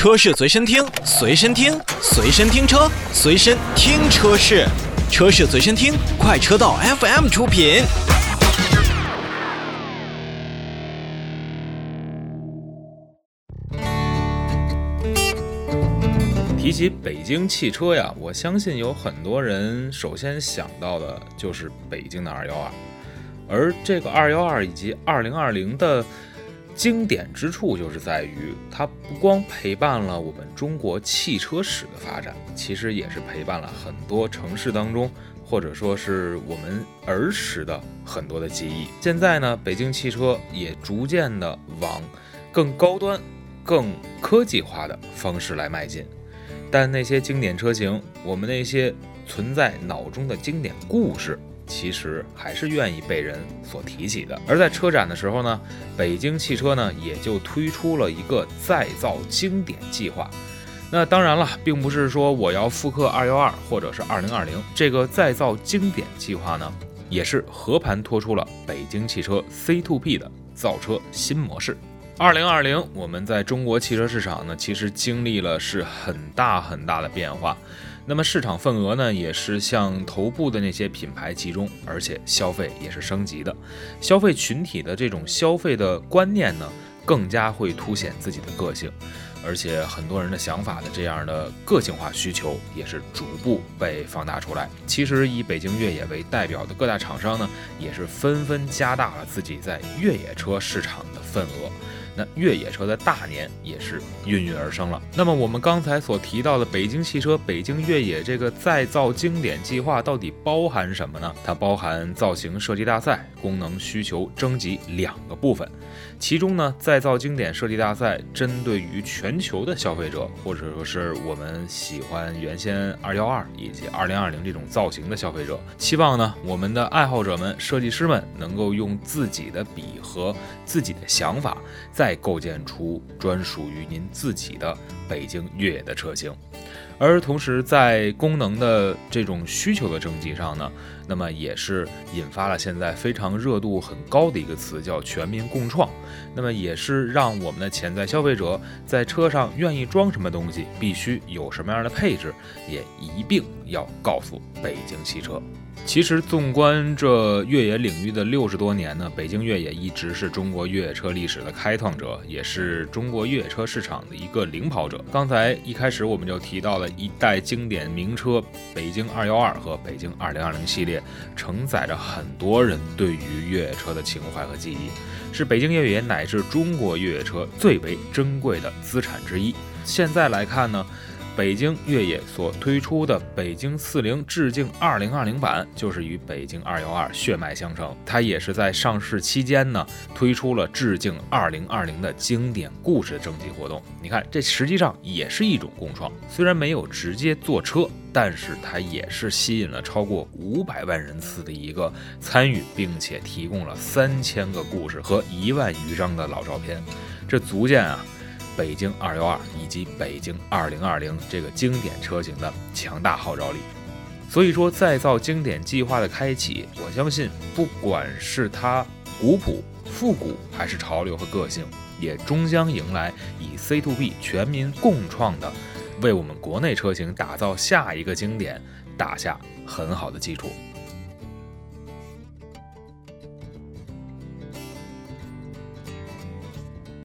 车市随身听，随身听，随身听车，随身听车市，车市随身听，快车道 FM 出品。提起北京汽车呀，我相信有很多人首先想到的就是北京的212，而这个212以及2020的。经典之处就是在于，它不光陪伴了我们中国汽车史的发展，其实也是陪伴了很多城市当中，或者说是我们儿时的很多的记忆。现在呢，北京汽车也逐渐的往更高端、更科技化的方式来迈进。但那些经典车型，我们那些存在脑中的经典故事。其实还是愿意被人所提起的。而在车展的时候呢，北京汽车呢也就推出了一个再造经典计划。那当然了，并不是说我要复刻二幺二或者是二零二零这个再造经典计划呢，也是和盘托出了北京汽车 C to P 的造车新模式。二零二零，我们在中国汽车市场呢，其实经历了是很大很大的变化。那么市场份额呢，也是向头部的那些品牌集中，而且消费也是升级的，消费群体的这种消费的观念呢，更加会凸显自己的个性，而且很多人的想法的这样的个性化需求也是逐步被放大出来。其实以北京越野为代表的各大厂商呢，也是纷纷加大了自己在越野车市场的份额。那越野车的大年也是孕育而生了。那么我们刚才所提到的北京汽车北京越野这个再造经典计划到底包含什么呢？它包含造型设计大赛、功能需求征集两个部分。其中呢，再造经典设计大赛针对于全球的消费者，或者说是我们喜欢原先二幺二以及二零二零这种造型的消费者，期望呢我们的爱好者们、设计师们能够用自己的笔和自己的想法。再构建出专属于您自己的北京越野的车型，而同时在功能的这种需求的征集上呢，那么也是引发了现在非常热度很高的一个词，叫全民共创。那么也是让我们的潜在消费者在车上愿意装什么东西，必须有什么样的配置，也一并要告诉北京汽车。其实，纵观这越野领域的六十多年呢，北京越野一直是中国越野车历史的开创者，也是中国越野车市场的一个领跑者。刚才一开始我们就提到了一代经典名车北京二幺二和北京二零二零系列，承载着很多人对于越野车的情怀和记忆，是北京越野乃至中国越野车最为珍贵的资产之一。现在来看呢。北京越野所推出的北京四零致敬二零二零版，就是与北京二幺二血脉相承。它也是在上市期间呢，推出了致敬二零二零的经典故事征集活动。你看，这实际上也是一种共创，虽然没有直接坐车，但是它也是吸引了超过五百万人次的一个参与，并且提供了三千个故事和一万余张的老照片，这足见啊。北京二幺二以及北京二零二零这个经典车型的强大号召力，所以说再造经典计划的开启，我相信不管是它古朴复古，还是潮流和个性，也终将迎来以 C to B 全民共创的，为我们国内车型打造下一个经典打下很好的基础。